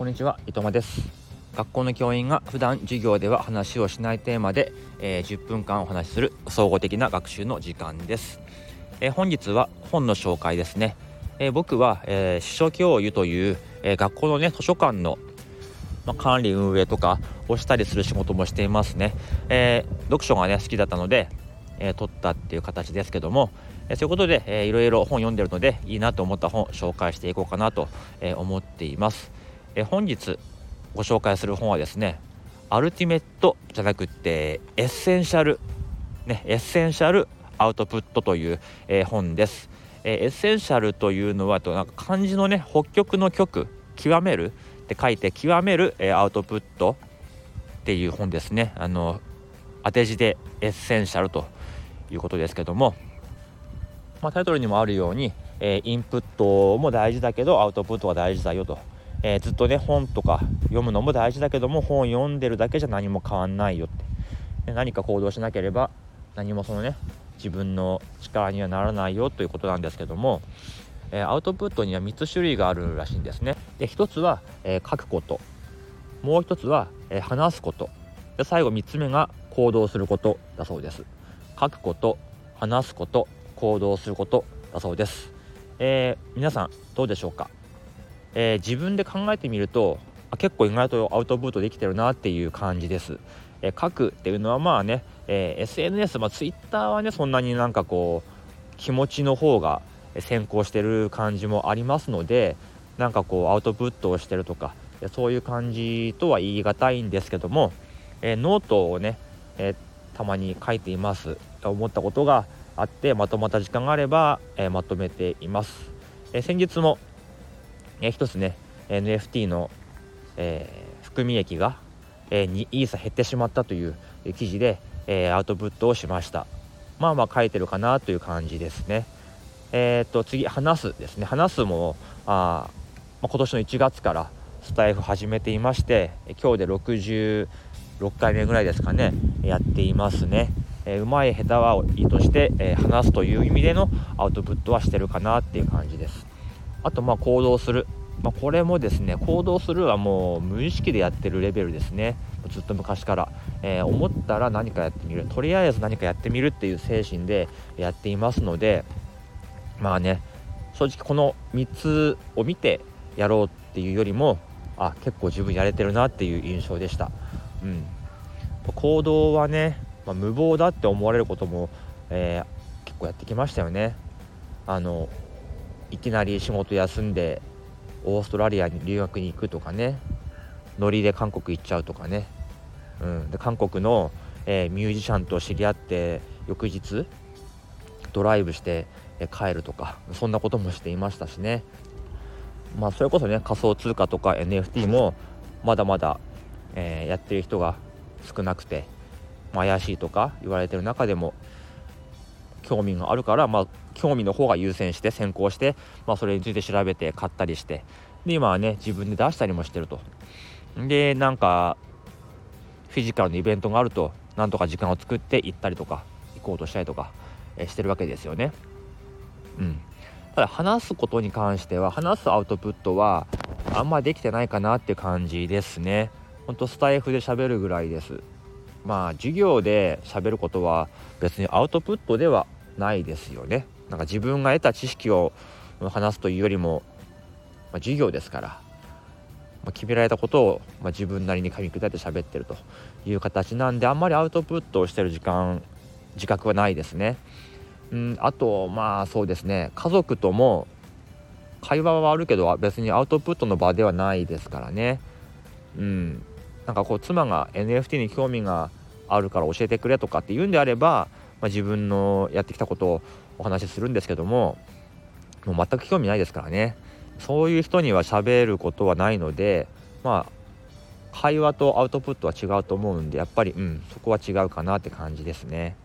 こんにちは伊藤間です。学校の教員が普段授業では話をしないテーマで、えー、10分間お話しする総合的な学習の時間です、えー、本日は本の紹介ですね、えー、僕は、えー、司書教諭という、え学校のね図書館のま、管理運営とかをしたりする仕事もしていますね、え読書がね好きだったので、え取ったっていう形ですけども、えそういうことで、えー、いろいろ本読んでるのでいいなと思った本紹介していこうかなと、え思っています、え本日ご紹介する本はですねアルティメットじゃなくてエッセンシャルねエッセンシャルアウトプットという、え、本です、え、エッセンシャルというのはとなんか漢字のね北極の極極めるって書いて極める、え、アウトプットっていう本ですね。あの当て字でエッセンシャルということですけどもまあ、タイトルにもあるように、えー、インプットも大事だけどアウトプットは大事だよと、えー、ずっとね本とか読むのも大事だけども本読んでるだけじゃ何も変わんないよって。何か行動しなければ何もそのね自分の力にはならないよということなんですけども、えー、アウトプットには3つ種類があるらしいんですね。で1つは、え書くこと。もう1つは、え話すこと。で最後3つ目が行動することだそうです。書くこと話すこと行動することだそうです、えー、皆さんどうでしょうか、えー、自分で考えてみると結構意外とアウトプットできてるなっていう感じです、えー、書くっていうのはまあね、え SNS まあ Twitter はねそんなになんかこう気持ちの方が先行してる感じもありますのでなんかこうアウトプットをしてるとかそういう感じとは言い難いんですけども、えノートをね、えたまに書いています。思ったことがあってまとまった時間があれば、えー、まとめています、え、先日も、一つね NFT の、えー、含み益が、えー、2イーサ減ってしまったという記事で、えー、アウトプットをしました。まあまあ書いてるかなという感じですね。えー、っと次話すですね。話すもあ、まあ、今年の1月からスタイフ始めていまして今日で66回目ぐらいですかねやっていますね。えー、うまい下手はいいとして、えー、話すという意味でのアウトプットはしてるかなっていう感じです。あとまあ行動する、まあ、これもですね行動するはもう無意識でやってるレベルですね。ずっと昔から、えー、思ったら何かやってみる。とりあえず何かやってみるっていう精神でやっていますのでまあね正直この3つを見てやろうっていうよりもあ結構自分やれてるなっていう印象でした、うん、行動はねまあ、無謀だって思われることも、えー、結構やってきましたよね。あのいきなり仕事休んでオーストラリアに留学に行くとかねノリで韓国行っちゃうとかね、うん、で韓国の、えー、ミュージシャンと知り合って翌日ドライブして、えー、帰るとかそんなこともしていましたしね。まあそれこそね仮想通貨とか NFT もまだまだ、えー、やってる人が少なくてまあ、怪しいとか言われてる中でも興味があるから、まあ、興味の方が優先して先行して、まあ、それについて調べて買ったりしてで今はね自分で出したりもしてると。でなんかフィジカルのイベントがあるとなんとか時間を作って行ったりとか行こうとしたりとか、えしてるわけですよね。うん。ただ話すことに関しては話すアウトプットはあんまできてないかなって感じですね。ほんとスタイフで喋るぐらいです。まあ授業で喋ることは別にアウトプットではないですよね。なんか自分が得た知識を話すというよりも、まあ、授業ですから、まあ、決められたことを、まあ、自分なりに噛み砕いて喋ってるという形なんであんまりアウトプットをしてる時間自覚はないですね。うん、あとまあそうですね家族とも会話はあるけど別にアウトプットの場ではないですからね。うん、なんかこう妻が NFT に興味があるから教えてくれとかって言うんであれば、まあ、自分のやってきたことをお話しするんですけどももう全く興味ないですからね。そういう人には喋ることはないのでまあ会話とアウトプットは違うと思うんでやっぱりうんそこは違うかなって感じですね。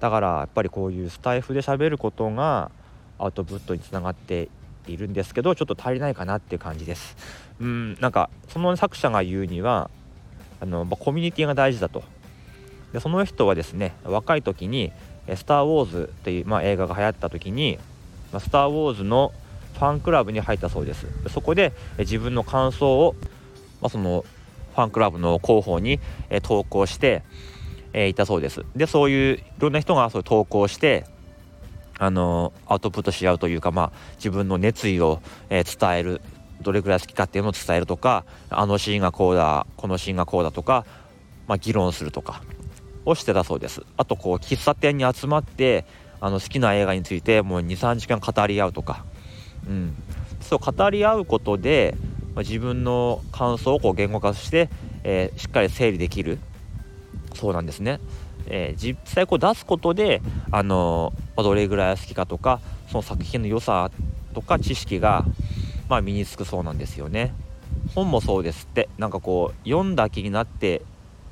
だからやっぱりこういうスタイフで喋ることがアウトプットにつながっているんですけどちょっと足りないかなっていう感じです。うんなんかその作者が言うにはあの、コミュニティが大事だと。でその人はですね若い時に「スター・ウォーズ」っていう、まあ、映画が流行った時に「ま、スター・ウォーズ」のファンクラブに入ったそうです。そこで自分の感想をまあ、そのファンクラブの広報に、え投稿して、えいたそうです。でそういういろんな人がそう投稿してあのアウトプットし合うというか、まあ、自分の熱意を、え伝えるどれぐらい好きかっていうのを伝えるとかあのシーンがこうだこのシーンがこうだとか、まあ、議論するとかをしてたそうです。あとこう喫茶店に集まってあの好きな映画についてもう23時間語り合うとか、うん、そう語り合うことで、まあ、自分の感想をこう言語化して、えー、しっかり整理できる。そうなんですね。えー、実際こう出すことで、あのまあ、どれぐらい好きかとかその作品の良さとか知識が、まあ、身につくそうなんですよね。本もそうですって。なんかこう読んだ気になって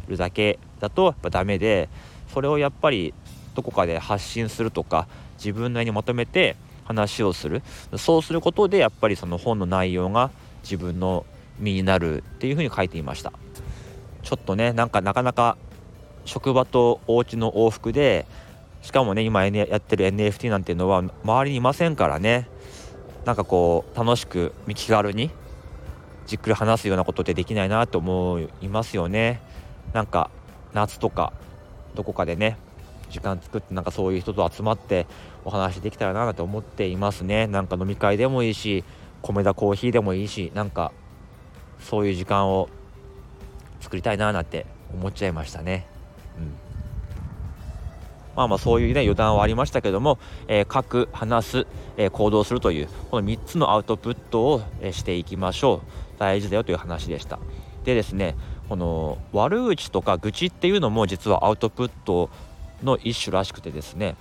るだけだとやっぱダメでそれをやっぱりどこかで発信するとか自分なりにまとめて話をする。そうすることでやっぱりその本の内容が自分の身になるっていうふうに書いていました。ちょっとねなんかなかなか職場とお家の往復でしかもね今やってる NFT なんていうのは周りにいませんからね。なんかこう楽しく気軽にじっくり話すようなことってできないなと思いますよね。なんか夏とかどこかでね時間作ってなんかそういう人と集まってお話できたらなと思っていますね。なんか飲み会でもいいし米田コーヒーでもいいしなんかそういう時間を作りたいななんて思っちゃいましたね。うん。まあまあそういうね余談はありましたけども、えー、書く話す、えー、行動するというこの3つのアウトプットを、え、していきましょう大事だよという話でしたでですねこの悪口とか愚痴っていうのも実はアウトプットの一種らしくてですね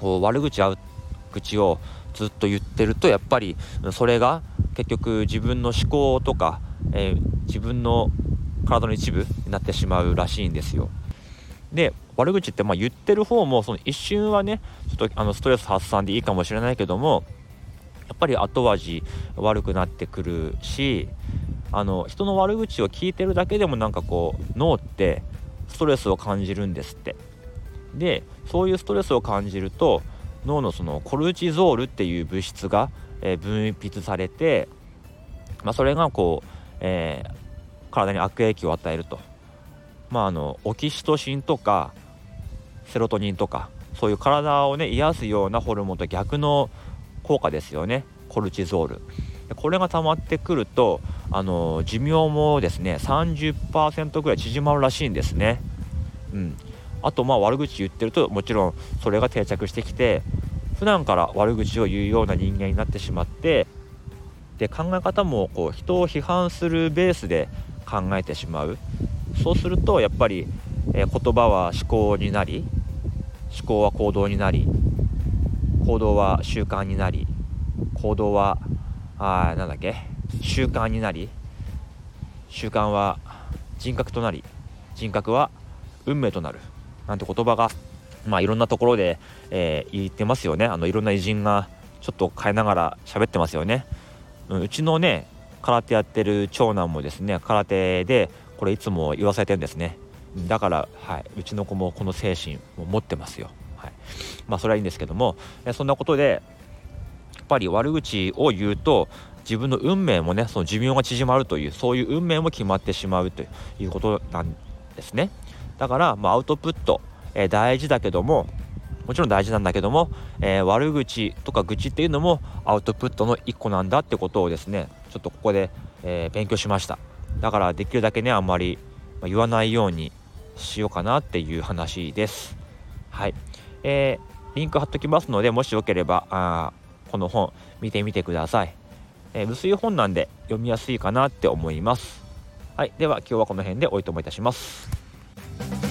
こう悪口愚痴をずっと言ってるとやっぱりそれが結局自分の思考とか、えー、自分の体の一部になってしまうらしいんですよ。で悪口ってまあ言ってる方もその一瞬はねちょっとあのストレス発散でいいかもしれないけどもやっぱり後味悪くなってくるしあの人の悪口を聞いてるだけでもなんかこう脳ってストレスを感じるんですって。でそういうストレスを感じると脳のそのコルチゾールっていう物質が、分泌されて、まあ、それがこう、えー、体に悪影響を与えると、まあ、あのオキシトシンとかセロトニンとかそういう体をね癒すようなホルモンと逆の効果ですよね。コルチゾール。これが溜まってくるとあの寿命もですね30%ぐらい縮まるらしいんですね。うん、あとまあ悪口言ってるともちろんそれが定着してきて普段から悪口を言うような人間になってしまってで考え方もこう人を批判するベースで考えてしまう。そうするとやっぱり、えー、言葉は思考になり思考は行動になり行動は習慣になり行動はあなんだっけ習慣になり習慣は人格となり人格は運命となるなんて言葉がまあいろんなところで、えー、言ってますよね。あのいろんな偉人がちょっと変えながら喋ってますよね、うん、うちのね空手やってる長男もですね空手でこれいつも言わされてるんですね。だから、はい、うちの子もこの精神を持ってますよ、はい、まあそれはいいんですけどもそんなことでやっぱり悪口を言うと自分の運命もねその寿命が縮まるというそういう運命も決まってしまうということなんですね。だから、まあ、アウトプット、えー、大事だけどももちろん大事なんだけども、えー、悪口とか愚痴っていうのもアウトプットの一個なんだってことをですねちょっとここで、えー、勉強しました。だからできるだけねあんまり言わないようにしようかなっていう話です。はい、えー、リンク貼っときますのでもしよければあこの本見てみてください、えー、薄い本なんで読みやすいかなって思います。はい。では今日はこの辺でおいともいたします。